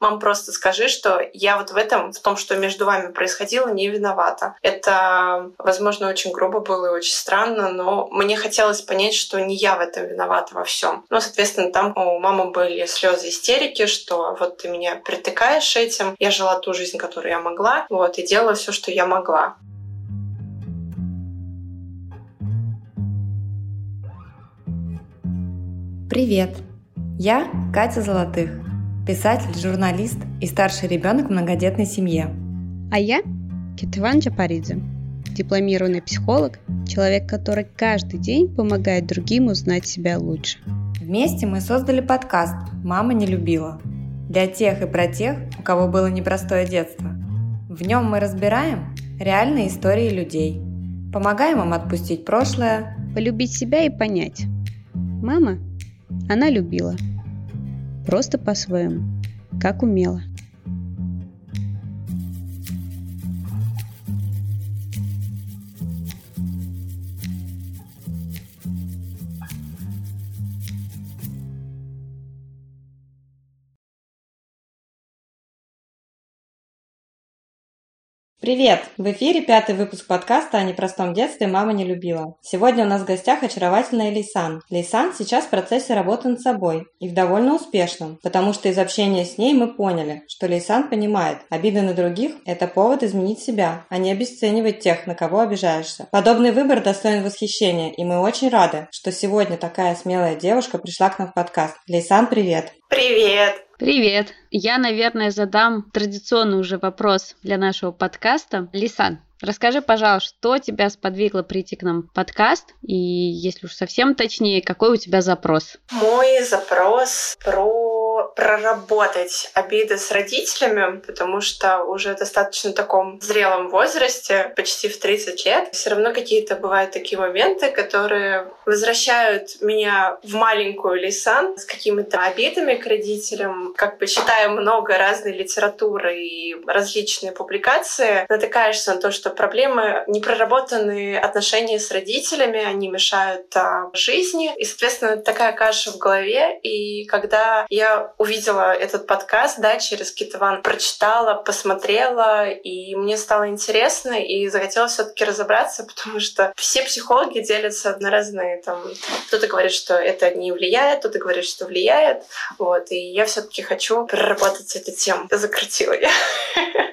Мам, просто скажи, что я вот в этом, в том, что между вами происходило, не виновата. Это, возможно, очень грубо было и очень странно, но мне хотелось понять, что не я в этом виновата во всем. Ну, соответственно, там у мамы были слезы истерики, что вот ты меня притыкаешь этим. Я жила ту жизнь, которую я могла, вот, и делала все, что я могла. Привет! Я Катя Золотых, писатель, журналист и старший ребенок в многодетной семье. А я Кетван Джапаридзе, дипломированный психолог, человек, который каждый день помогает другим узнать себя лучше. Вместе мы создали подкаст «Мама не любила» для тех и про тех, у кого было непростое детство. В нем мы разбираем реальные истории людей, помогаем им отпустить прошлое, полюбить себя и понять. Мама она любила. Просто по-своему, как умела. Привет! В эфире пятый выпуск подкаста о непростом детстве «Мама не любила». Сегодня у нас в гостях очаровательная Лейсан. Лейсан сейчас в процессе работы над собой и в довольно успешном, потому что из общения с ней мы поняли, что Лейсан понимает, обиды на других – это повод изменить себя, а не обесценивать тех, на кого обижаешься. Подобный выбор достоин восхищения, и мы очень рады, что сегодня такая смелая девушка пришла к нам в подкаст. Лейсан, привет! Привет! Привет! Я, наверное, задам традиционный уже вопрос для нашего подкаста. Лисан, расскажи, пожалуйста, что тебя сподвигло прийти к нам в подкаст? И, если уж совсем точнее, какой у тебя запрос? Мой запрос про проработать обиды с родителями, потому что уже достаточно таком зрелом возрасте, почти в 30 лет, все равно какие-то бывают такие моменты, которые возвращают меня в маленькую Лисан с какими-то обидами к родителям. Как бы читая много разной литературы и различные публикации, натыкаешься на то, что проблемы непроработанные отношения с родителями, они мешают а, жизни. И, соответственно, такая каша в голове. И когда я увидела этот подкаст, да, через Китован, прочитала, посмотрела, и мне стало интересно, и захотелось все таки разобраться, потому что все психологи делятся на разные, там, кто-то говорит, что это не влияет, кто-то говорит, что влияет, вот, и я все таки хочу проработать эту тему. Закрутила я.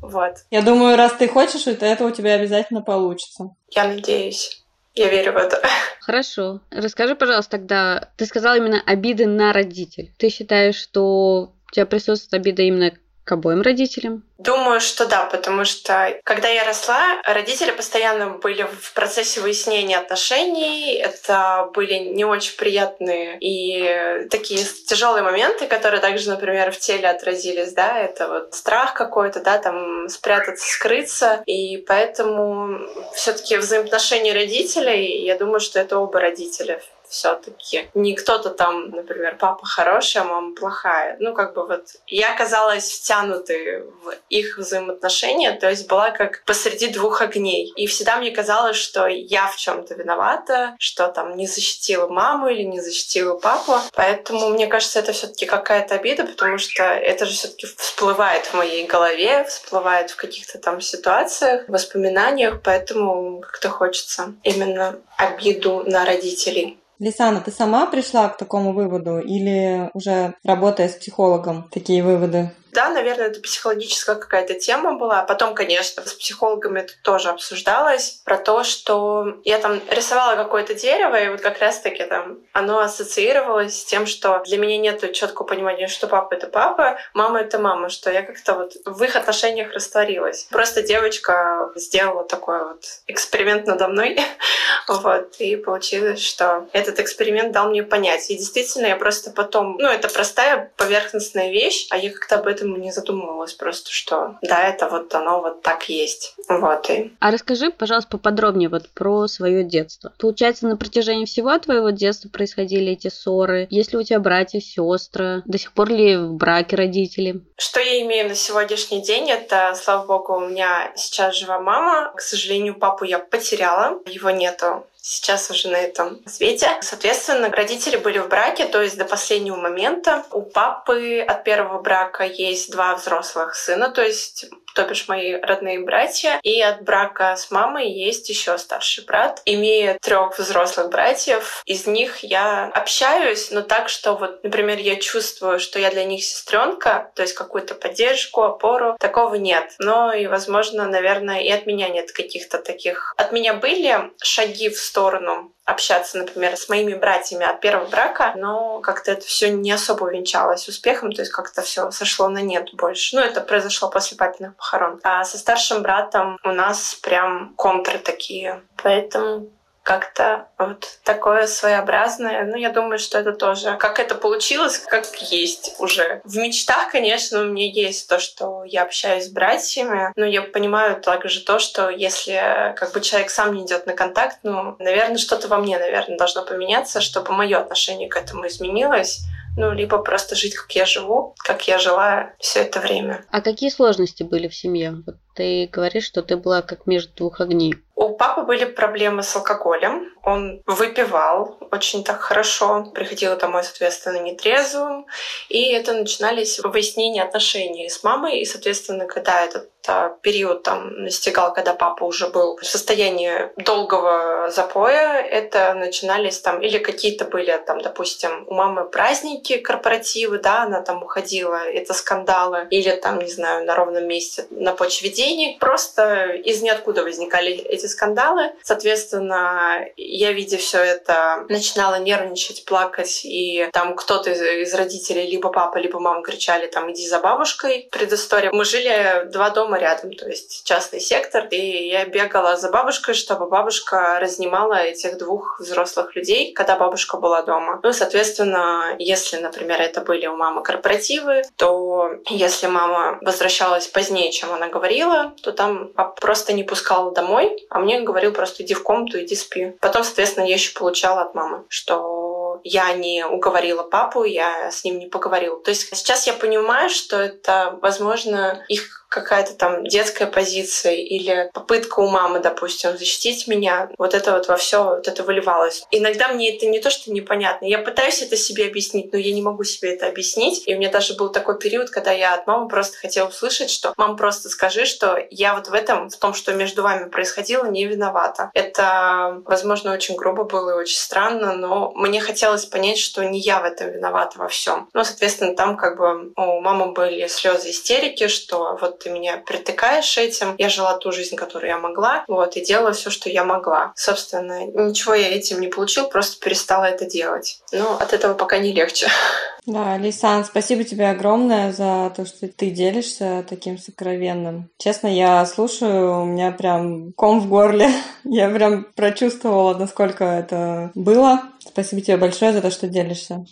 Вот. Я думаю, раз ты хочешь, то это у тебя обязательно получится. Я надеюсь. Я верю в это. Хорошо. Расскажи, пожалуйста, тогда, ты сказала именно обиды на родителей. Ты считаешь, что у тебя присутствует обида именно к обоим родителям? Думаю, что да, потому что когда я росла, родители постоянно были в процессе выяснения отношений. Это были не очень приятные и такие тяжелые моменты, которые также, например, в теле отразились, да, это вот страх какой-то, да, там спрятаться, скрыться. И поэтому все-таки взаимоотношения родителей, я думаю, что это оба родителя все-таки. Не кто-то там, например, папа хороший, а мама плохая. Ну, как бы вот я оказалась втянутой в их взаимоотношения, то есть была как посреди двух огней. И всегда мне казалось, что я в чем-то виновата, что там не защитила маму или не защитила папу. Поэтому мне кажется, это все-таки какая-то обида, потому что это же все-таки всплывает в моей голове, всплывает в каких-то там ситуациях, воспоминаниях, поэтому как-то хочется именно обиду на родителей Лисана, ты сама пришла к такому выводу или уже работая с психологом такие выводы? Да, наверное, это психологическая какая-то тема была. Потом, конечно, с психологами это тоже обсуждалось про то, что я там рисовала какое-то дерево, и вот как раз-таки там оно ассоциировалось с тем, что для меня нет четкого понимания, что папа — это папа, мама — это мама, что я как-то вот в их отношениях растворилась. Просто девочка сделала такой вот эксперимент надо мной, вот, и получилось, что этот эксперимент дал мне понять. И действительно, я просто потом, ну, это простая поверхностная вещь, а я как-то об этом этом не задумывалась просто, что да, это вот оно вот так есть. Вот и. А расскажи, пожалуйста, поподробнее вот про свое детство. Получается, на протяжении всего твоего детства происходили эти ссоры? Есть ли у тебя братья, сестры? До сих пор ли в браке родители? Что я имею на сегодняшний день, это, слава богу, у меня сейчас жива мама. К сожалению, папу я потеряла, его нету сейчас уже на этом свете. Соответственно, родители были в браке, то есть до последнего момента. У папы от первого брака есть два взрослых сына, то есть то бишь мои родные братья. И от брака с мамой есть еще старший брат. Имея трех взрослых братьев, из них я общаюсь, но так, что вот, например, я чувствую, что я для них сестренка, то есть какую-то поддержку, опору, такого нет. Но и, возможно, наверное, и от меня нет каких-то таких. От меня были шаги в сторону общаться, например, с моими братьями от первого брака, но как-то это все не особо увенчалось успехом, то есть как-то все сошло на нет больше. Ну, это произошло после папиных похорон. А со старшим братом у нас прям контры такие. Поэтому как-то вот такое своеобразное. Ну, я думаю, что это тоже... Как это получилось, как есть уже. В мечтах, конечно, у меня есть то, что я общаюсь с братьями, но я понимаю также то, что если как бы человек сам не идет на контакт, ну, наверное, что-то во мне, наверное, должно поменяться, чтобы мое отношение к этому изменилось ну, либо просто жить, как я живу, как я жила все это время. А какие сложности были в семье? Вот ты говоришь, что ты была как между двух огней. У папы были проблемы с алкоголем. Он выпивал очень так хорошо, приходил домой, соответственно, нетрезвым. И это начинались выяснения отношений с мамой. И, соответственно, когда этот а, период там настигал, когда папа уже был в состоянии долгого запоя, это начинались там, или какие-то были там, допустим, у мамы праздники, корпоративы, да, она там уходила, это скандалы, или там, не знаю, на ровном месте на почве денег. Просто из ниоткуда возникали эти скандалы. Соответственно, я, видя все это, начинала нервничать, плакать, и там кто-то из, из родителей, либо папа, либо мама кричали там «иди за бабушкой». Предыстория. Мы жили два дома рядом, то есть частный сектор, и я бегала за бабушкой, чтобы бабушка разнимала этих двух взрослых людей, когда бабушка была дома. Ну, соответственно, если, например, это были у мамы корпоративы, то если мама возвращалась позднее, чем она говорила, то там папа просто не пускал домой, а мне говорил просто иди в комнату, иди спи. Потом, соответственно, я еще получала от мамы, что я не уговорила папу, я с ним не поговорила. То есть сейчас я понимаю, что это, возможно, их какая-то там детская позиция или попытка у мамы, допустим, защитить меня, вот это вот во все вот это выливалось. Иногда мне это не то, что непонятно. Я пытаюсь это себе объяснить, но я не могу себе это объяснить. И у меня даже был такой период, когда я от мамы просто хотела услышать, что «мам, просто скажи, что я вот в этом, в том, что между вами происходило, не виновата». Это, возможно, очень грубо было и очень странно, но мне хотелось понять, что не я в этом виновата во всем. Ну, соответственно, там как бы у мамы были слезы истерики, что вот ты меня притыкаешь этим. Я жила ту жизнь, которую я могла, вот, и делала все, что я могла. Собственно, ничего я этим не получил, просто перестала это делать. Но от этого пока не легче. Да, Лисан, спасибо тебе огромное за то, что ты делишься таким сокровенным. Честно, я слушаю, у меня прям ком в горле. Я прям прочувствовала, насколько это было. Спасибо тебе большое за то, что делишься.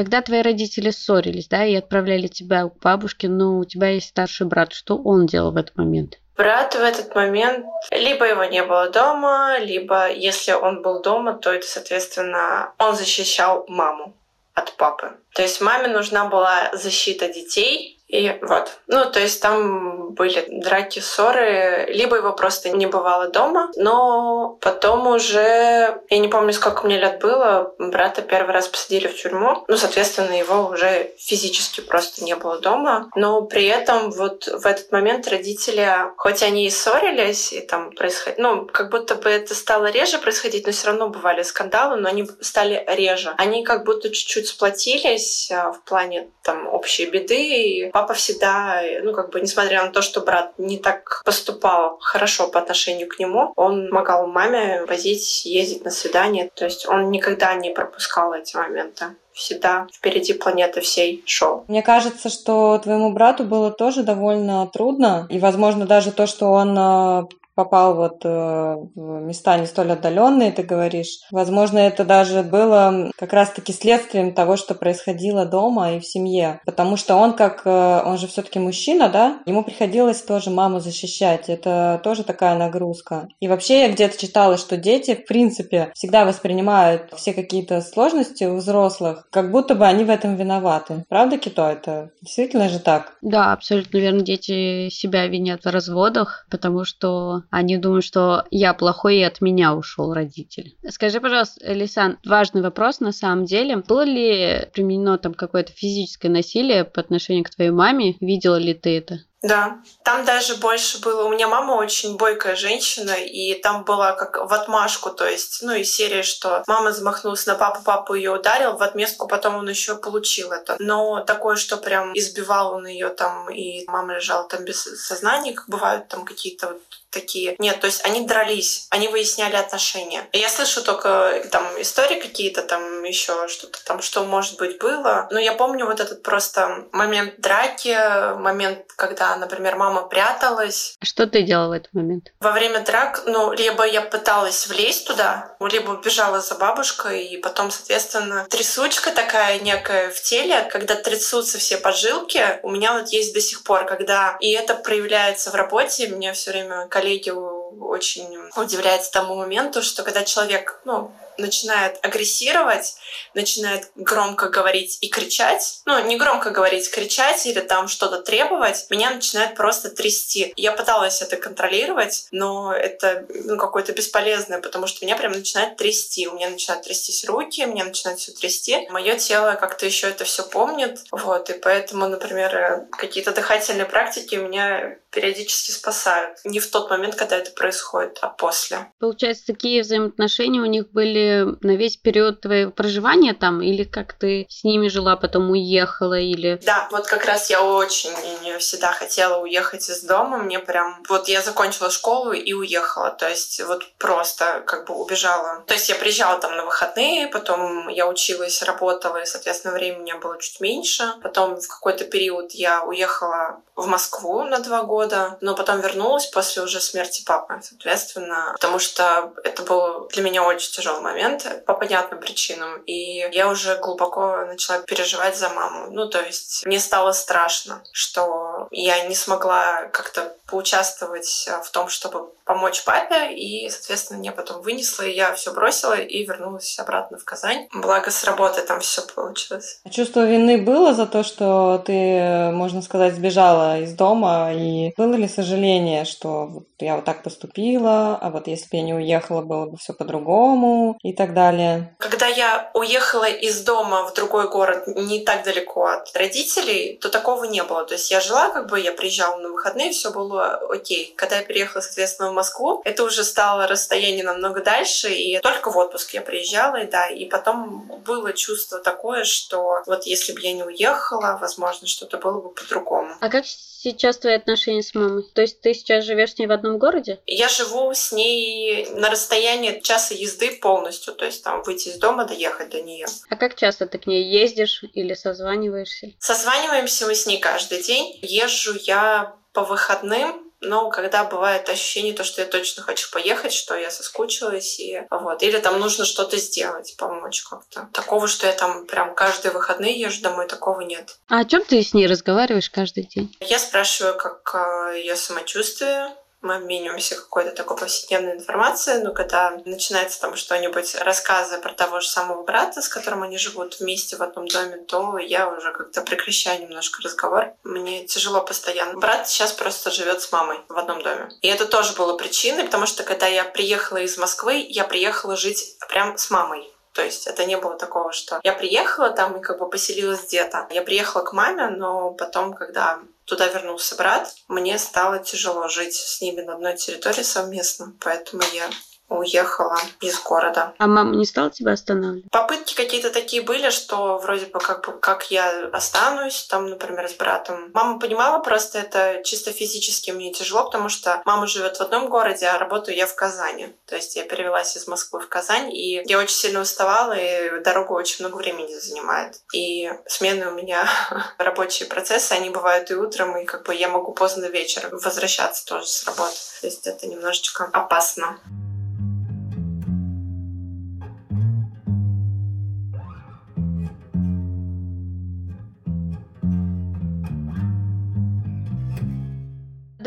Когда твои родители ссорились, да, и отправляли тебя к бабушке, но у тебя есть старший брат, что он делал в этот момент? Брат в этот момент либо его не было дома, либо если он был дома, то это, соответственно, он защищал маму от папы. То есть маме нужна была защита детей, и вот. Ну, то есть там были драки, ссоры. Либо его просто не бывало дома, но потом уже, я не помню, сколько мне лет было, брата первый раз посадили в тюрьму. Ну, соответственно, его уже физически просто не было дома. Но при этом вот в этот момент родители, хоть они и ссорились, и там происходит, ну, как будто бы это стало реже происходить, но все равно бывали скандалы, но они стали реже. Они как будто чуть-чуть сплотились а, в плане там общей беды, и папа всегда, ну, как бы, несмотря на то, что брат не так поступал хорошо по отношению к нему, он помогал маме возить, ездить на свидание. То есть он никогда не пропускал эти моменты всегда впереди планеты всей шел. Мне кажется, что твоему брату было тоже довольно трудно, и, возможно, даже то, что он э, попал вот э, в места не столь отдаленные, ты говоришь. Возможно, это даже было как раз-таки следствием того, что происходило дома и в семье. Потому что он как, э, он же все-таки мужчина, да, ему приходилось тоже маму защищать. Это тоже такая нагрузка. И вообще я где-то читала, что дети, в принципе, всегда воспринимают все какие-то сложности у взрослых, как будто бы они в этом виноваты. Правда, Кито, это действительно же так? Да, абсолютно верно. Дети себя винят в разводах, потому что они думают, что я плохой и от меня ушел родитель. Скажи, пожалуйста, Лисан, важный вопрос на самом деле. Было ли применено там какое-то физическое насилие по отношению к твоей маме? Видела ли ты это? Да, там даже больше было. У меня мама очень бойкая женщина, и там была как в отмашку, то есть, ну и серия, что мама замахнулась на папу, папу ее ударил, в отместку потом он еще получил это. Но такое, что прям избивал он ее там, и мама лежала там без сознания, как бывают там какие-то вот такие. Нет, то есть они дрались, они выясняли отношения. Я слышу только там истории какие-то, там еще что-то там, что может быть было. Но я помню вот этот просто момент драки, момент, когда, например, мама пряталась. Что ты делала в этот момент? Во время драк, ну, либо я пыталась влезть туда, либо бежала за бабушкой, и потом, соответственно, трясучка такая некая в теле, когда трясутся все поджилки, у меня вот есть до сих пор, когда и это проявляется в работе, меня все время коллеги очень удивляются тому моменту, что когда человек, ну, начинает агрессировать, начинает громко говорить и кричать, ну, не громко говорить, кричать или там что-то требовать, меня начинает просто трясти. Я пыталась это контролировать, но это ну, какое-то бесполезное, потому что меня прям начинает трясти. У меня начинают трястись руки, меня начинает все трясти. Мое тело как-то еще это все помнит. Вот, и поэтому, например, какие-то дыхательные практики меня периодически спасают. Не в тот момент, когда это происходит, а после. Получается, такие взаимоотношения у них были на весь период твоего проживания там? Или как ты с ними жила, потом уехала? Или... Да, вот как раз я очень всегда хотела уехать из дома. Мне прям... Вот я закончила школу и уехала. То есть вот просто как бы убежала. То есть я приезжала там на выходные, потом я училась, работала, и, соответственно, времени у меня было чуть меньше. Потом в какой-то период я уехала в Москву на два года, но потом вернулась после уже смерти папы, соответственно, потому что это был для меня очень тяжелый момент по понятным причинам, и я уже глубоко начала переживать за маму. Ну, то есть мне стало страшно, что я не смогла как-то поучаствовать в том, чтобы помочь папе, и, соответственно, меня потом вынесло, и я все бросила и вернулась обратно в Казань. Благо с работы там все получилось. А чувство вины было за то, что ты, можно сказать, сбежала из дома, и было ли сожаление, что вот я вот так поступила, а вот если бы я не уехала, было бы все по-другому и так далее? Когда я уехала из дома в другой город, не так далеко от родителей, то такого не было. То есть я жила, как бы я приезжала на выходные, все было окей. Когда я переехала, соответственно, в Москву, это уже стало расстояние намного дальше, и только в отпуск я приезжала, и да, и потом было чувство такое, что вот если бы я не уехала, возможно, что-то было бы по-другому. А как сейчас твои отношения с мамой? То есть ты сейчас живешь с ней в одном городе? Я живу с ней на расстоянии часа езды полностью, то есть там выйти из дома, доехать до нее. А как часто ты к ней ездишь или созваниваешься? Созваниваемся мы с ней каждый день. Езжу я по выходным, но когда бывает ощущение, то, что я точно хочу поехать, что я соскучилась, и вот. Или там нужно что-то сделать, помочь как-то. Такого, что я там прям каждые выходные езжу домой, такого нет. А о чем ты с ней разговариваешь каждый день? Я спрашиваю, как э, ее самочувствие, мы обмениваемся какой-то такой повседневной информацией, но когда начинается там что-нибудь, рассказы про того же самого брата, с которым они живут вместе в одном доме, то я уже как-то прекращаю немножко разговор. Мне тяжело постоянно. Брат сейчас просто живет с мамой в одном доме. И это тоже было причиной, потому что когда я приехала из Москвы, я приехала жить прям с мамой. То есть это не было такого, что я приехала там и как бы поселилась где-то. Я приехала к маме, но потом, когда туда вернулся брат, мне стало тяжело жить с ними на одной территории совместно, поэтому я уехала из города. А мама не стала тебя останавливать? Попытки какие-то такие были, что вроде бы как, бы как я останусь, там, например, с братом. Мама понимала, просто это чисто физически мне тяжело, потому что мама живет в одном городе, а работаю я в Казани. То есть я перевелась из Москвы в Казань, и я очень сильно уставала, и дорога очень много времени занимает. И смены у меня рабочие процессы, они бывают и утром, и как бы я могу поздно вечером возвращаться тоже с работы. То есть это немножечко опасно.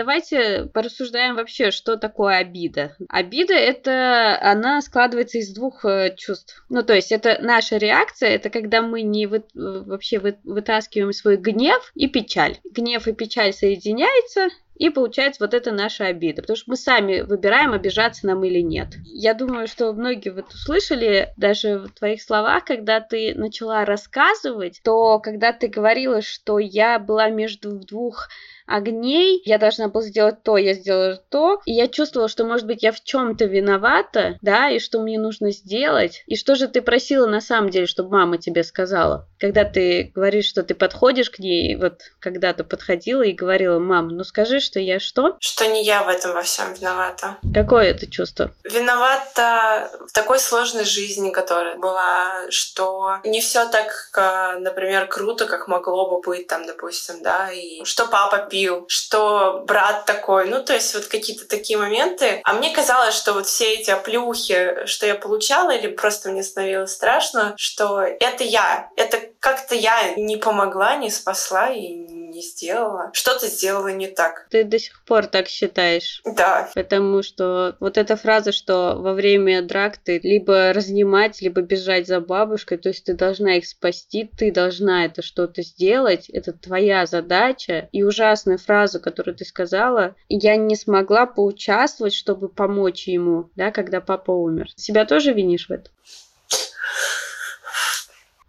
Давайте порассуждаем вообще, что такое обида. Обида это она складывается из двух э, чувств. Ну, то есть это наша реакция, это когда мы не вы, вообще вы, вытаскиваем свой гнев и печаль. Гнев и печаль соединяются, и получается вот это наша обида, потому что мы сами выбираем, обижаться нам или нет. Я думаю, что многие вот услышали даже в твоих словах, когда ты начала рассказывать, то когда ты говорила, что я была между двух огней, я должна была сделать то, я сделала то, и я чувствовала, что, может быть, я в чем-то виновата, да, и что мне нужно сделать, и что же ты просила на самом деле, чтобы мама тебе сказала, когда ты говоришь, что ты подходишь к ней, вот когда-то подходила и говорила, мам, ну скажи, что я что? Что не я в этом во всем виновата. Какое это чувство? Виновата в такой сложной жизни, которая была, что не все так, например, круто, как могло бы быть там, допустим, да, и что папа пил, что брат такой, ну, то есть вот какие-то такие моменты. А мне казалось, что вот все эти оплюхи, что я получала, или просто мне становилось страшно, что это я, это как-то я не помогла, не спасла и не сделала. Что-то сделала не так. Ты до сих пор так считаешь? Да. Потому что вот эта фраза, что во время драк ты либо разнимать, либо бежать за бабушкой, то есть ты должна их спасти, ты должна это что-то сделать, это твоя задача. И ужасная фраза, которую ты сказала, я не смогла поучаствовать, чтобы помочь ему, да, когда папа умер. Себя тоже винишь в этом?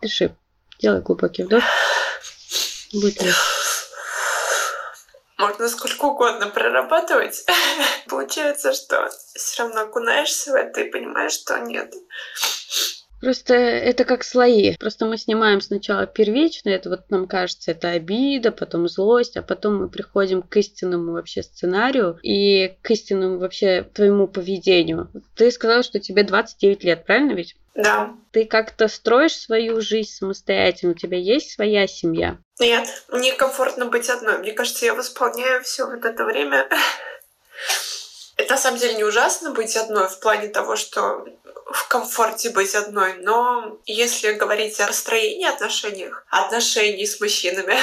Дыши. Делай глубокий вдох. Будет легче можно сколько угодно прорабатывать. Получается, что все равно окунаешься в это и понимаешь, что нет. Просто это как слои. Просто мы снимаем сначала первично, это вот нам кажется, это обида, потом злость, а потом мы приходим к истинному вообще сценарию и к истинному вообще твоему поведению. Ты сказала, что тебе 29 лет, правильно ведь? Да. Ты как-то строишь свою жизнь самостоятельно, у тебя есть своя семья? Нет, мне комфортно быть одной. Мне кажется, я восполняю все вот это время. Это на самом деле не ужасно быть одной в плане того, что в комфорте быть одной, но если говорить о расстроении отношениях, отношений с мужчинами,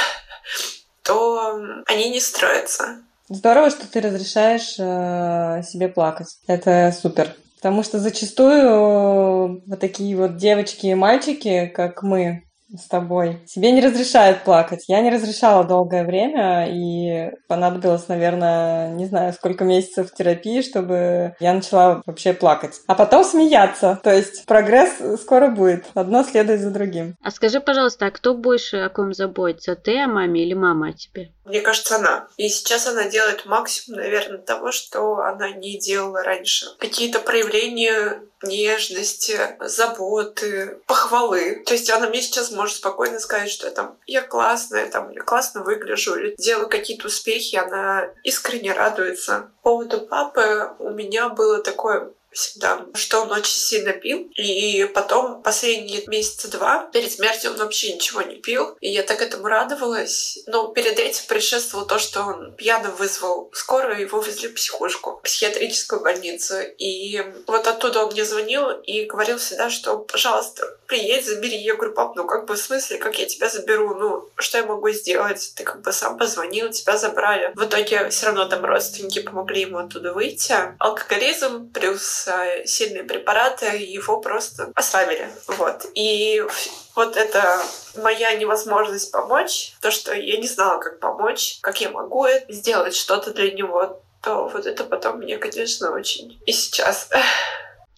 то они не строятся. Здорово, что ты разрешаешь э, себе плакать. Это супер. Потому что зачастую вот такие вот девочки и мальчики, как мы, с тобой. Тебе не разрешают плакать. Я не разрешала долгое время, и понадобилось, наверное, не знаю, сколько месяцев терапии, чтобы я начала вообще плакать. А потом смеяться. То есть прогресс скоро будет. Одно следует за другим. А скажи, пожалуйста, а кто больше о ком заботится? Ты о маме или мама о тебе? Мне кажется, она. И сейчас она делает максимум, наверное, того, что она не делала раньше. Какие-то проявления нежности, заботы, похвалы. То есть она мне сейчас может спокойно сказать, что я там я классная, там я классно выгляжу, или делаю какие-то успехи, она искренне радуется. По поводу папы у меня было такое всегда, что он очень сильно пил. И потом последние месяца два перед смертью он вообще ничего не пил. И я так этому радовалась. Но перед этим предшествовало то, что он пьяно вызвал скорую, его везли в психушку, в психиатрическую больницу. И вот оттуда он мне звонил и говорил всегда, что, пожалуйста, приедь, забери. Я говорю, пап, ну как бы в смысле, как я тебя заберу? Ну, что я могу сделать? Ты как бы сам позвонил, тебя забрали. В итоге все равно там родственники помогли ему оттуда выйти. Алкоголизм плюс сильные препараты, его просто ослабили. Вот. И вот это моя невозможность помочь, то, что я не знала, как помочь, как я могу сделать что-то для него, то вот это потом мне, конечно, очень и сейчас.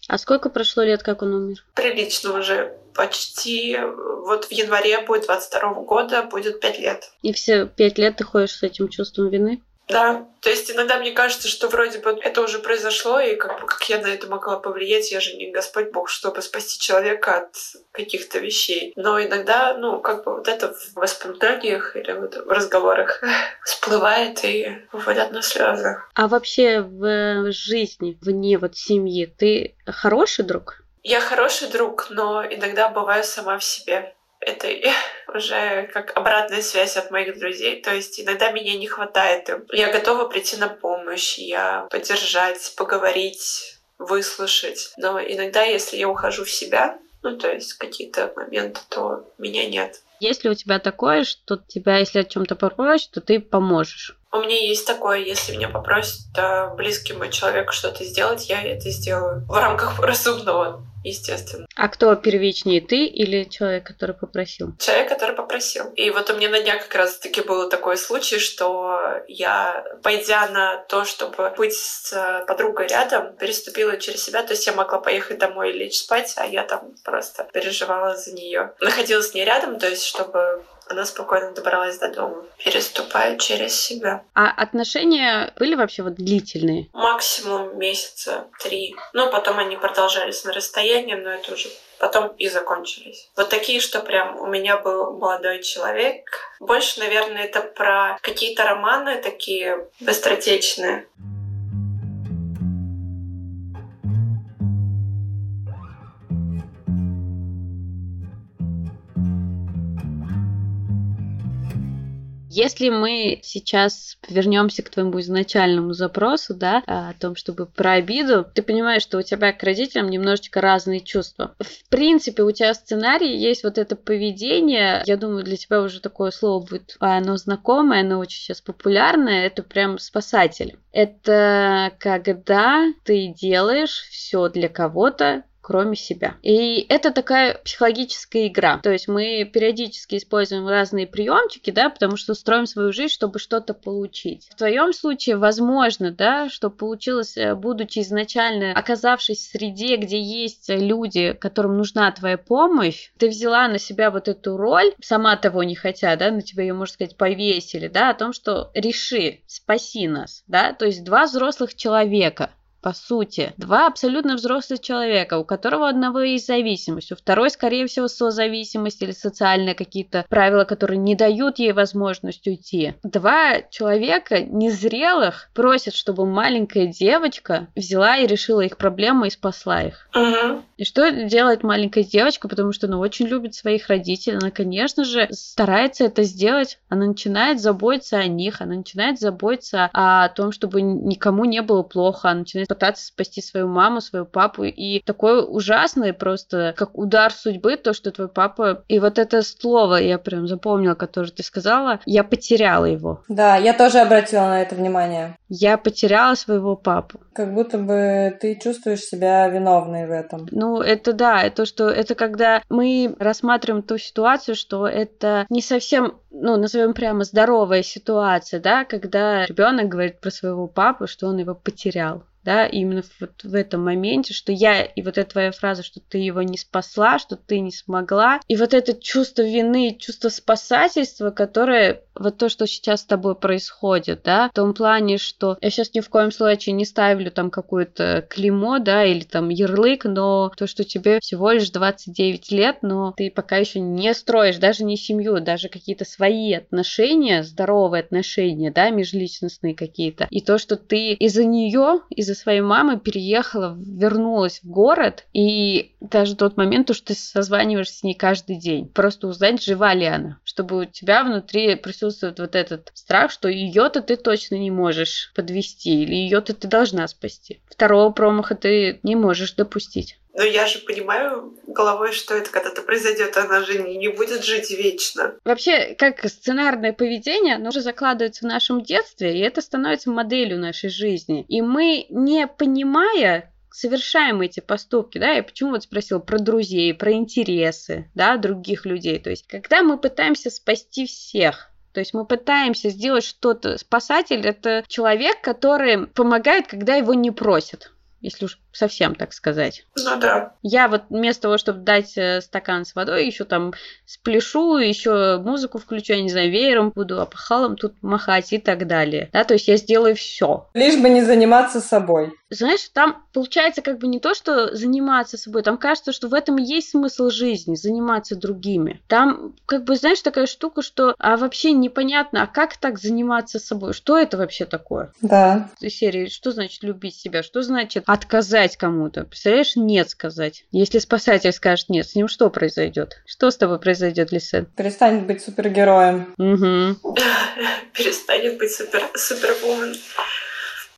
А сколько прошло лет, как он умер? Прилично уже. Почти вот в январе будет 22 года, будет пять лет. И все пять лет ты ходишь с этим чувством вины? Да, то есть иногда мне кажется, что вроде бы это уже произошло, и как бы как я на это могла повлиять, я же не Господь Бог, чтобы спасти человека от каких-то вещей. Но иногда, ну, как бы вот это в воспоминаниях или вот в разговорах всплывает и выводят на слезы. А вообще в жизни, вне вот семьи, ты хороший друг? Я хороший друг, но иногда бываю сама в себе это уже как обратная связь от моих друзей. То есть иногда меня не хватает. Я готова прийти на помощь, я поддержать, поговорить, выслушать. Но иногда, если я ухожу в себя, ну, то есть какие-то моменты, то меня нет. Есть ли у тебя такое, что тебя, если о чем-то попросят, то ты поможешь? У меня есть такое, если меня попросят близкий мой человек что-то сделать, я это сделаю в рамках разумного естественно. А кто первичнее, ты или человек, который попросил? Человек, который попросил. И вот у меня на днях как раз-таки был такой случай, что я, пойдя на то, чтобы быть с подругой рядом, переступила через себя. То есть я могла поехать домой и лечь спать, а я там просто переживала за нее. Находилась с ней рядом, то есть чтобы она спокойно добралась до дома, переступая через себя. А отношения были вообще вот длительные? Максимум месяца три. Ну, потом они продолжались на расстоянии, но это уже потом и закончились. Вот такие, что прям у меня был молодой человек. Больше, наверное, это про какие-то романы такие быстротечные. Если мы сейчас вернемся к твоему изначальному запросу, да, о том, чтобы про обиду, ты понимаешь, что у тебя к родителям немножечко разные чувства. В принципе, у тебя в сценарии есть вот это поведение, я думаю, для тебя уже такое слово будет, оно знакомое, оно очень сейчас популярное, это прям спасатель. Это когда ты делаешь все для кого-то, кроме себя. И это такая психологическая игра. То есть мы периодически используем разные приемчики, да, потому что строим свою жизнь, чтобы что-то получить. В твоем случае, возможно, да, что получилось, э, будучи изначально оказавшись в среде, где есть люди, которым нужна твоя помощь, ты взяла на себя вот эту роль, сама того не хотя, да, на тебя ее, можно сказать, повесили, да, о том, что реши, спаси нас, да, то есть два взрослых человека, по сути. Два абсолютно взрослых человека, у которого одного есть зависимость, у второй, скорее всего, созависимость или социальные какие-то правила, которые не дают ей возможность уйти. Два человека незрелых просят, чтобы маленькая девочка взяла и решила их проблемы и спасла их. Угу. И что делает маленькая девочка, потому что она очень любит своих родителей, она, конечно же, старается это сделать, она начинает заботиться о них, она начинает заботиться о том, чтобы никому не было плохо, она начинает пытаться спасти свою маму, свою папу. И такое ужасное просто, как удар судьбы, то, что твой папа... И вот это слово я прям запомнила, которое ты сказала, я потеряла его. Да, я тоже обратила на это внимание. Я потеряла своего папу. Как будто бы ты чувствуешь себя виновной в этом. Ну, это да, это что, это когда мы рассматриваем ту ситуацию, что это не совсем, ну, назовем прямо здоровая ситуация, да, когда ребенок говорит про своего папу, что он его потерял да, именно вот в этом моменте, что я, и вот эта твоя фраза, что ты его не спасла, что ты не смогла, и вот это чувство вины, чувство спасательства, которое вот то, что сейчас с тобой происходит, да, в том плане, что я сейчас ни в коем случае не ставлю там какое-то клеймо, да, или там ярлык, но то, что тебе всего лишь 29 лет, но ты пока еще не строишь даже не семью, даже какие-то свои отношения, здоровые отношения, да, межличностные какие-то, и то, что ты из-за нее, из-за своей мамы переехала, вернулась в город, и даже тот момент, то, что ты созваниваешься с ней каждый день, просто узнать, жива ли она, чтобы у тебя внутри присутствует вот этот страх, что ее-то ты точно не можешь подвести, или ее-то ты должна спасти. Второго промаха ты не можешь допустить. Но я же понимаю головой, что это когда-то произойдет, она же не, не будет жить вечно. Вообще, как сценарное поведение, оно уже закладывается в нашем детстве, и это становится моделью нашей жизни. И мы, не понимая, совершаем эти поступки, да, я почему вот спросила про друзей, про интересы, да, других людей, то есть, когда мы пытаемся спасти всех, то есть мы пытаемся сделать что-то. Спасатель – это человек, который помогает, когда его не просят. Если уж совсем так сказать. Ну да. Я вот вместо того, чтобы дать э, стакан с водой, еще там спляшу, еще музыку включу, я не знаю, веером буду, опахалом тут махать и так далее. Да, то есть я сделаю все. Лишь бы не заниматься собой. Знаешь, там получается как бы не то, что заниматься собой, там кажется, что в этом и есть смысл жизни, заниматься другими. Там как бы, знаешь, такая штука, что а вообще непонятно, а как так заниматься собой? Что это вообще такое? Да. Серии, что значит любить себя? Что значит отказать кому-то? Представляешь, нет сказать. Если спасатель скажет нет, с ним что произойдет? Что с тобой произойдет, Лисен? Перестанет быть супергероем. Угу. Перестанет быть супер, супервумен.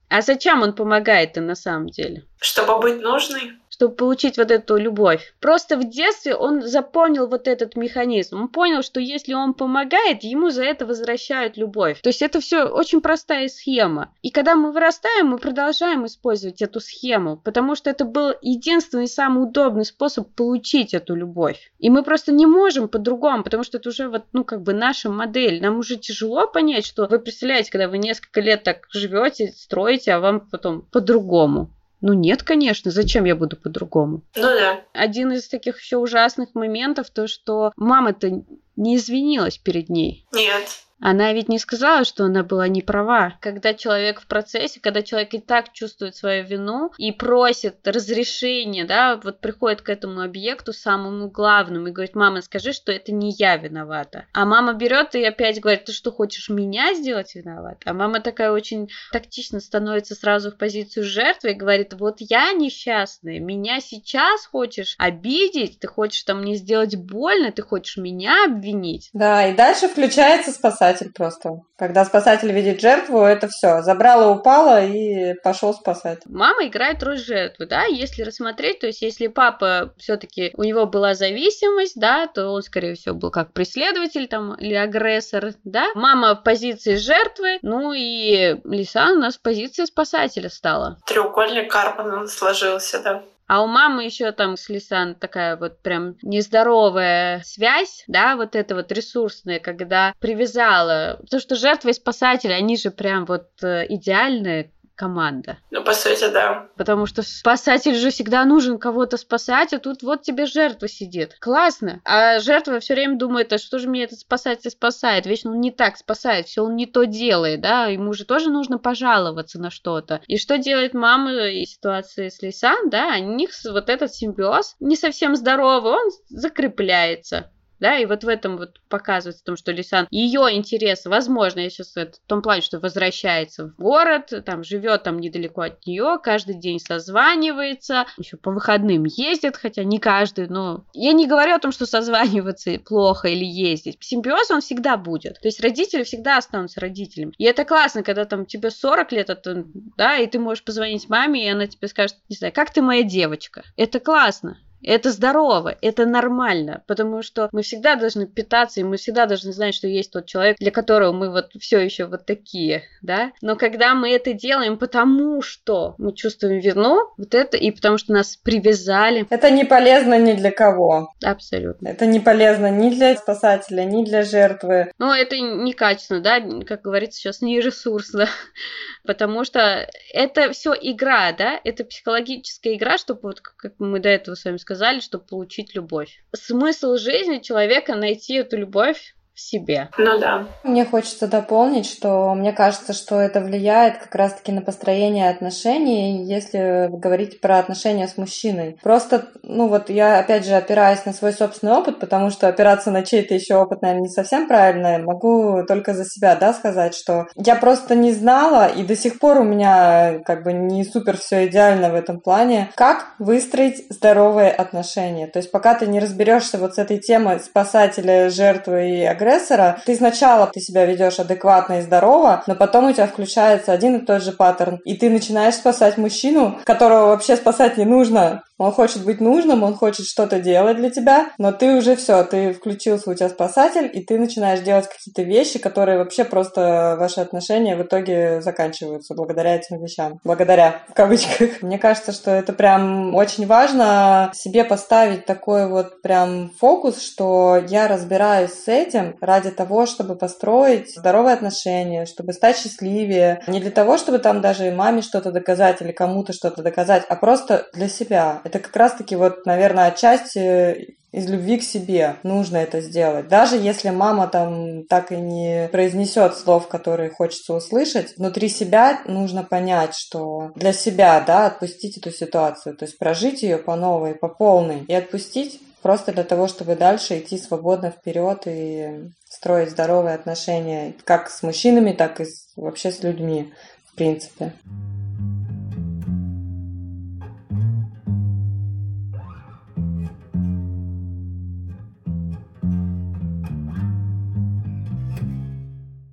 А зачем он помогает-то на самом деле? Чтобы быть нужной чтобы получить вот эту любовь. Просто в детстве он запомнил вот этот механизм. Он понял, что если он помогает, ему за это возвращают любовь. То есть это все очень простая схема. И когда мы вырастаем, мы продолжаем использовать эту схему, потому что это был единственный самый удобный способ получить эту любовь. И мы просто не можем по-другому, потому что это уже вот, ну, как бы наша модель. Нам уже тяжело понять, что вы представляете, когда вы несколько лет так живете, строите, а вам потом по-другому. Ну нет, конечно, зачем я буду по-другому? Ну да. Один из таких еще ужасных моментов, то, что мама-то не извинилась перед ней. Нет. Она ведь не сказала, что она была не права. Когда человек в процессе, когда человек и так чувствует свою вину и просит разрешения, да, вот приходит к этому объекту самому главному и говорит, мама, скажи, что это не я виновата. А мама берет и опять говорит, ты что, хочешь меня сделать виноват? А мама такая очень тактично становится сразу в позицию жертвы и говорит, вот я несчастная, меня сейчас хочешь обидеть, ты хочешь там мне сделать больно, ты хочешь меня обвинить. Да, и дальше включается спасатель спасатель просто. Когда спасатель видит жертву, это все. Забрала, упала и пошел спасать. Мама играет роль жертвы, да, если рассмотреть, то есть если папа все-таки у него была зависимость, да, то он, скорее всего, был как преследователь там или агрессор, да. Мама в позиции жертвы, ну и Лиса у нас в позиции спасателя стала. Треугольник Карпмана сложился, да. А у мамы еще там с Лисан такая вот прям нездоровая связь, да, вот эта вот ресурсная, когда привязала. Потому что жертвы и спасатели, они же прям вот э, идеальные команда. Ну, по сути, да. Потому что спасатель же всегда нужен кого-то спасать, а тут вот тебе жертва сидит. Классно. А жертва все время думает, а что же мне этот спасатель спасает? Вечно он не так спасает, все он не то делает, да, ему же тоже нужно пожаловаться на что-то. И что делает мама и ситуации с Лисан, да, у них вот этот симбиоз не совсем здоровый, он закрепляется да, и вот в этом вот показывается том, что Лисан, ее интерес, возможно, я сейчас в том плане, что возвращается в город, там живет там недалеко от нее, каждый день созванивается, еще по выходным ездит, хотя не каждый, но я не говорю о том, что созваниваться плохо или ездить. Симбиоз он всегда будет. То есть родители всегда останутся родителями. И это классно, когда там тебе 40 лет, это, да, и ты можешь позвонить маме, и она тебе скажет, не знаю, как ты моя девочка. Это классно. Это здорово, это нормально, потому что мы всегда должны питаться, и мы всегда должны знать, что есть тот человек, для которого мы вот все еще вот такие, да. Но когда мы это делаем, потому что мы чувствуем вину, вот это, и потому что нас привязали. Это не полезно ни для кого. Абсолютно. Это не полезно ни для спасателя, ни для жертвы. Ну, это некачественно, да, как говорится сейчас, не ресурсно, потому что это все игра, да, это психологическая игра, чтобы вот, как мы до этого с вами сказали, сказали, чтобы получить любовь. Смысл жизни человека найти эту любовь в себе. Ну да. Мне хочется дополнить, что мне кажется, что это влияет как раз-таки на построение отношений, если говорить про отношения с мужчиной. Просто, ну вот я опять же опираюсь на свой собственный опыт, потому что опираться на чей-то еще опыт, наверное, не совсем правильно. Могу только за себя, да, сказать, что я просто не знала, и до сих пор у меня как бы не супер все идеально в этом плане, как выстроить здоровые отношения. То есть пока ты не разберешься вот с этой темой спасателя, жертвы и агрессора, агрессора, ты сначала ты себя ведешь адекватно и здорово, но потом у тебя включается один и тот же паттерн, и ты начинаешь спасать мужчину, которого вообще спасать не нужно, он хочет быть нужным, он хочет что-то делать для тебя, но ты уже все, ты включился, у тебя спасатель, и ты начинаешь делать какие-то вещи, которые вообще просто ваши отношения в итоге заканчиваются благодаря этим вещам. Благодаря, в кавычках. Мне кажется, что это прям очень важно себе поставить такой вот прям фокус, что я разбираюсь с этим, ради того, чтобы построить здоровые отношения, чтобы стать счастливее. Не для того, чтобы там даже маме что-то доказать или кому-то что-то доказать, а просто для себя. Это как раз-таки вот, наверное, отчасти из любви к себе нужно это сделать. Даже если мама там так и не произнесет слов, которые хочется услышать, внутри себя нужно понять, что для себя, да, отпустить эту ситуацию, то есть прожить ее по новой, по полной и отпустить просто для того, чтобы дальше идти свободно вперед и строить здоровые отношения как с мужчинами, так и с, вообще с людьми, в принципе.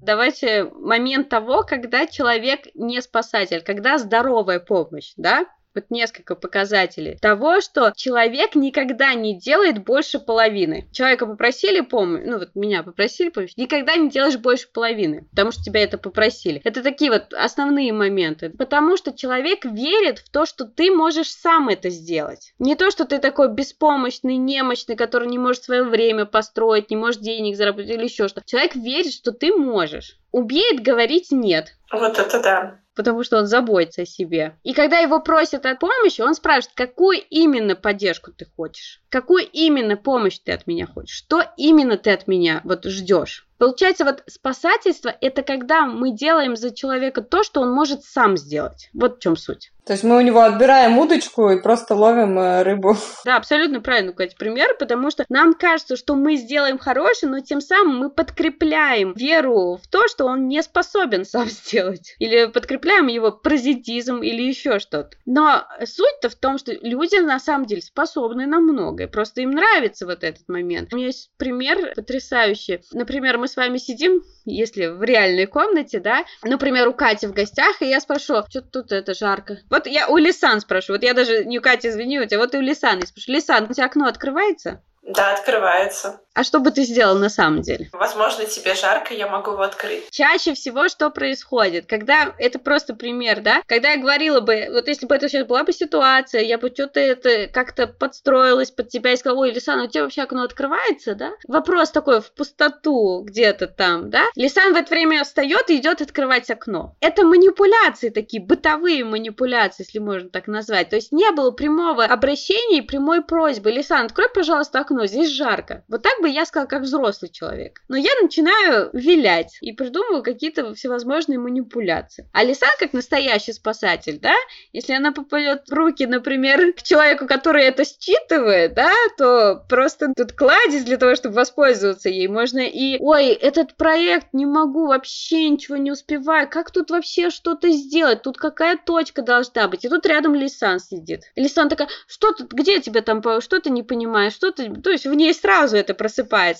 давайте момент того, когда человек не спасатель, когда здоровая помощь, да? Вот несколько показателей того, что человек никогда не делает больше половины. Человека попросили помощь, ну вот меня попросили помощь, никогда не делаешь больше половины, потому что тебя это попросили. Это такие вот основные моменты. Потому что человек верит в то, что ты можешь сам это сделать. Не то, что ты такой беспомощный, немощный, который не может свое время построить, не может денег заработать или еще что. Человек верит, что ты можешь. Убеет говорить нет. Вот это да потому что он заботится о себе. И когда его просят о помощи, он спрашивает, какую именно поддержку ты хочешь, какую именно помощь ты от меня хочешь, что именно ты от меня вот ждешь. Получается, вот спасательство – это когда мы делаем за человека то, что он может сам сделать. Вот в чем суть. То есть мы у него отбираем удочку и просто ловим э, рыбу. Да, абсолютно правильно, Катя, пример, потому что нам кажется, что мы сделаем хорошее, но тем самым мы подкрепляем веру в то, что он не способен сам сделать. Или подкрепляем его паразитизм или еще что-то. Но суть-то в том, что люди на самом деле способны на многое, просто им нравится вот этот момент. У меня есть пример потрясающий. Например, мы с вами сидим, если в реальной комнате, да, например, у Кати в гостях, и я спрошу, что тут это жарко. Вот я у Лисан спрошу, вот я даже не у Кати извини, у тебя вот и у Лисан я спрошу, Лисан, у тебя окно открывается? Да, открывается. А что бы ты сделал на самом деле? Возможно, тебе жарко, я могу его открыть. Чаще всего что происходит? Когда, это просто пример, да? Когда я говорила бы, вот если бы это сейчас была бы ситуация, я бы что-то это как-то подстроилась под тебя и сказала, ой, Лисан, у тебя вообще окно открывается, да? Вопрос такой в пустоту где-то там, да? Лисан в это время встает и идет открывать окно. Это манипуляции такие, бытовые манипуляции, если можно так назвать. То есть не было прямого обращения и прямой просьбы. Лисан, открой, пожалуйста, окно, здесь жарко. Вот так бы я сказала, как взрослый человек. Но я начинаю вилять и придумываю какие-то всевозможные манипуляции. А Лисан, как настоящий спасатель, да, если она попадет в руки, например, к человеку, который это считывает, да, то просто тут кладезь для того, чтобы воспользоваться ей. Можно и, ой, этот проект не могу, вообще ничего не успеваю, как тут вообще что-то сделать, тут какая точка должна быть. И тут рядом Лисан сидит. Лисан такая, что тут, где тебе там, что ты не понимаешь, что ты, то есть в ней сразу это просыпается,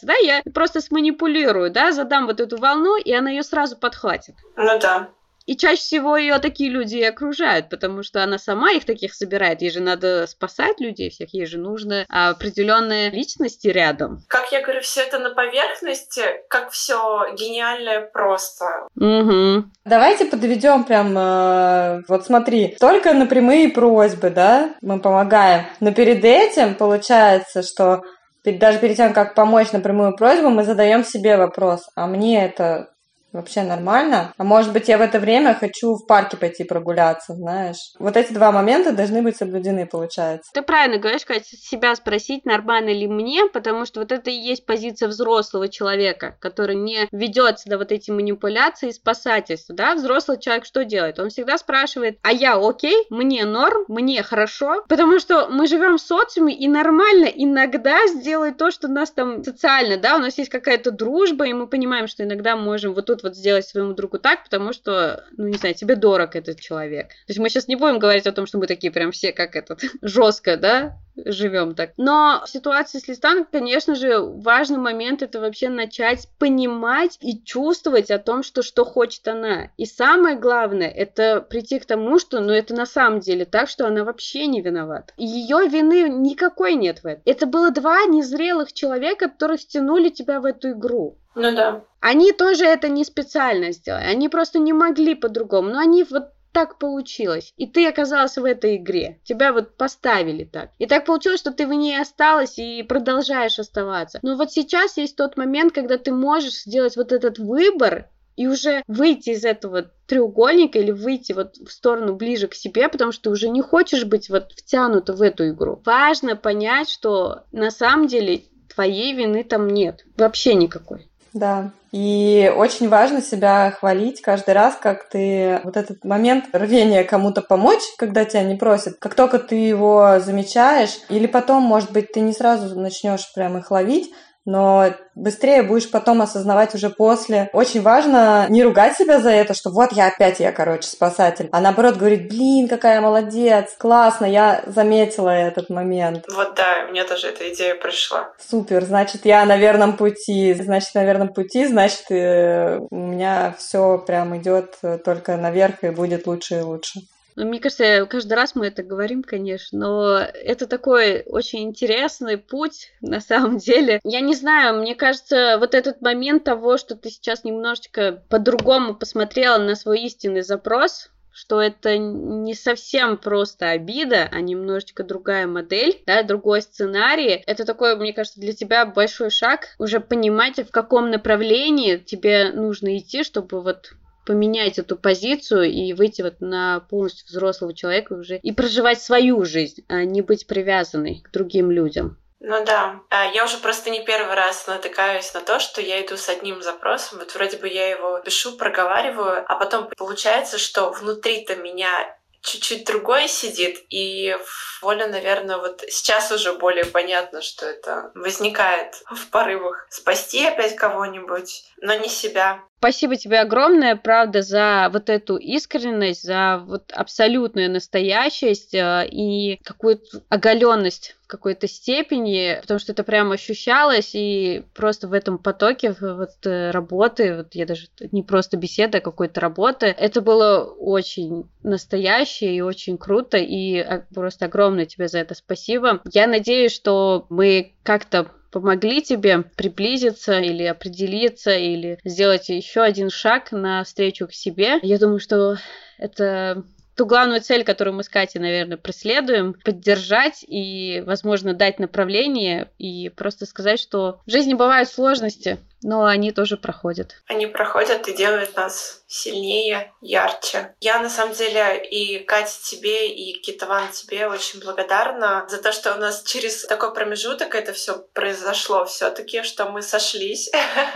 да, я просто сманипулирую, да, задам вот эту волну, и она ее сразу подхватит. Ну да. И чаще всего ее такие люди и окружают, потому что она сама их таких собирает. Ей же надо спасать людей всех, ей же нужны определенные личности рядом. Как я говорю, все это на поверхности, как все гениальное просто. Угу. Давайте подведем прям, э, вот смотри, только на прямые просьбы, да, мы помогаем. Но перед этим получается, что даже перед тем, как помочь на прямую просьбу, мы задаем себе вопрос, а мне это вообще нормально. А может быть, я в это время хочу в парке пойти прогуляться, знаешь. Вот эти два момента должны быть соблюдены, получается. Ты правильно говоришь, Катя, себя спросить, нормально ли мне, потому что вот это и есть позиция взрослого человека, который не ведется на вот эти манипуляции и спасательства, да. Взрослый человек что делает? Он всегда спрашивает, а я окей, мне норм, мне хорошо, потому что мы живем в социуме, и нормально иногда сделать то, что нас там социально, да, у нас есть какая-то дружба, и мы понимаем, что иногда можем вот тут вот сделать своему другу так, потому что, ну, не знаю, тебе дорог этот человек. То есть мы сейчас не будем говорить о том, что мы такие прям все как этот, жестко, да, живем так. Но в ситуации с листом, конечно же, важный момент это вообще начать понимать и чувствовать о том, что что хочет она. И самое главное, это прийти к тому, что, ну, это на самом деле так, что она вообще не виновата. Ее вины никакой нет в этом. Это было два незрелых человека, которые втянули тебя в эту игру. Ну да. Они тоже это не специально сделали, они просто не могли по-другому. Но они вот так получилось. И ты оказался в этой игре. Тебя вот поставили так. И так получилось, что ты в ней осталась и продолжаешь оставаться. Но вот сейчас есть тот момент, когда ты можешь сделать вот этот выбор и уже выйти из этого треугольника или выйти вот в сторону ближе к себе, потому что ты уже не хочешь быть вот втянута в эту игру. Важно понять, что на самом деле твоей вины там нет. Вообще никакой. Да, и очень важно себя хвалить каждый раз, как ты вот этот момент рвения кому-то помочь, когда тебя не просят, как только ты его замечаешь, или потом, может быть, ты не сразу начнешь прям их ловить, но быстрее будешь потом осознавать уже после. Очень важно не ругать себя за это, что вот я опять я, короче, спасатель, а наоборот говорить, блин, какая молодец, классно, я заметила этот момент. Вот да, мне тоже эта идея пришла. Супер, значит, я на верном пути, значит, на верном пути, значит, э, у меня все прям идет только наверх и будет лучше и лучше. Ну, мне кажется, каждый раз мы это говорим, конечно, но это такой очень интересный путь на самом деле. Я не знаю, мне кажется, вот этот момент того, что ты сейчас немножечко по-другому посмотрела на свой истинный запрос, что это не совсем просто обида, а немножечко другая модель, да, другой сценарий. Это такой, мне кажется, для тебя большой шаг уже понимать, в каком направлении тебе нужно идти, чтобы вот поменять эту позицию и выйти вот на полностью взрослого человека уже и проживать свою жизнь, а не быть привязанной к другим людям. Ну да, а, я уже просто не первый раз натыкаюсь на то, что я иду с одним запросом, вот вроде бы я его пишу, проговариваю, а потом получается, что внутри-то меня чуть-чуть другое сидит, и воля, наверное, вот сейчас уже более понятно, что это возникает в порывах спасти опять кого-нибудь, но не себя. Спасибо тебе огромное, правда, за вот эту искренность, за вот абсолютную настоящесть э, и какую-то оголенность в какой-то степени, потому что это прям ощущалось, и просто в этом потоке вот э, работы, вот я даже не просто беседа, а какой-то работы, это было очень настоящее и очень круто, и а, просто огромное тебе за это спасибо. Я надеюсь, что мы как-то помогли тебе приблизиться или определиться, или сделать еще один шаг на встречу к себе. Я думаю, что это ту главную цель, которую мы с Катей, наверное, преследуем, поддержать и, возможно, дать направление и просто сказать, что в жизни бывают сложности, но они тоже проходят. Они проходят и делают нас сильнее, ярче. Я на самом деле и Кате тебе, и Китован тебе очень благодарна за то, что у нас через такой промежуток это все произошло все-таки, что мы сошлись,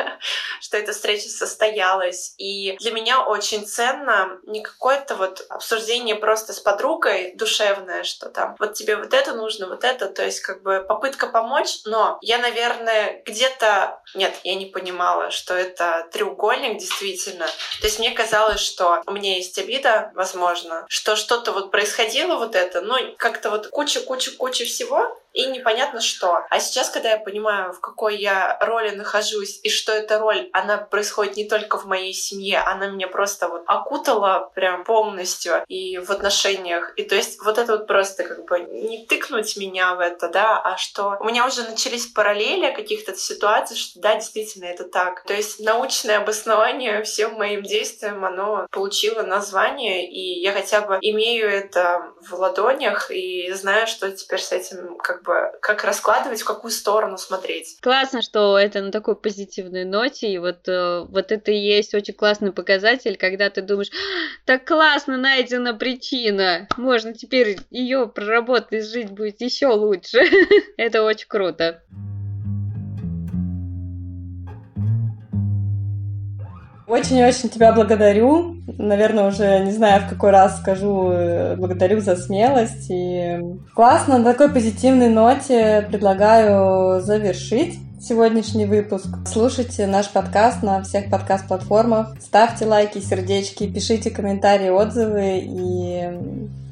что эта встреча состоялась. И для меня очень ценно не какое-то вот обсуждение просто с подругой душевное, что там вот тебе вот это нужно, вот это, то есть как бы попытка помочь, но я, наверное, где-то... Нет, я не понимала, что это треугольник действительно. То есть мне казалось, что у меня есть обида, возможно, что что-то вот происходило вот это, но как-то вот куча-куча-куча всего, и непонятно что. А сейчас, когда я понимаю, в какой я роли нахожусь, и что эта роль, она происходит не только в моей семье, она меня просто вот окутала прям полностью и в отношениях. И то есть вот это вот просто как бы не тыкнуть меня в это, да, а что у меня уже начались параллели каких-то ситуаций, что да, действительно это так. То есть научное обоснование всем моим действиям, оно получило название, и я хотя бы имею это в ладонях и знаю, что теперь с этим как бы как раскладывать, в какую сторону смотреть. Классно, что это на такой позитивной ноте, и вот, э, вот это и есть очень классный показатель, когда ты думаешь, так классно найдена причина, можно теперь ее проработать, жить будет еще лучше. это очень круто. Очень-очень тебя благодарю. Наверное, уже не знаю, в какой раз скажу э, благодарю за смелость. И классно, на такой позитивной ноте предлагаю завершить сегодняшний выпуск. Слушайте наш подкаст на всех подкаст-платформах. Ставьте лайки, сердечки, пишите комментарии, отзывы. И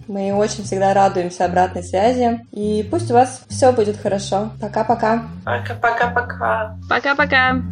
мы очень всегда радуемся обратной связи. И пусть у вас все будет хорошо. Пока-пока. Пока-пока-пока. Пока-пока.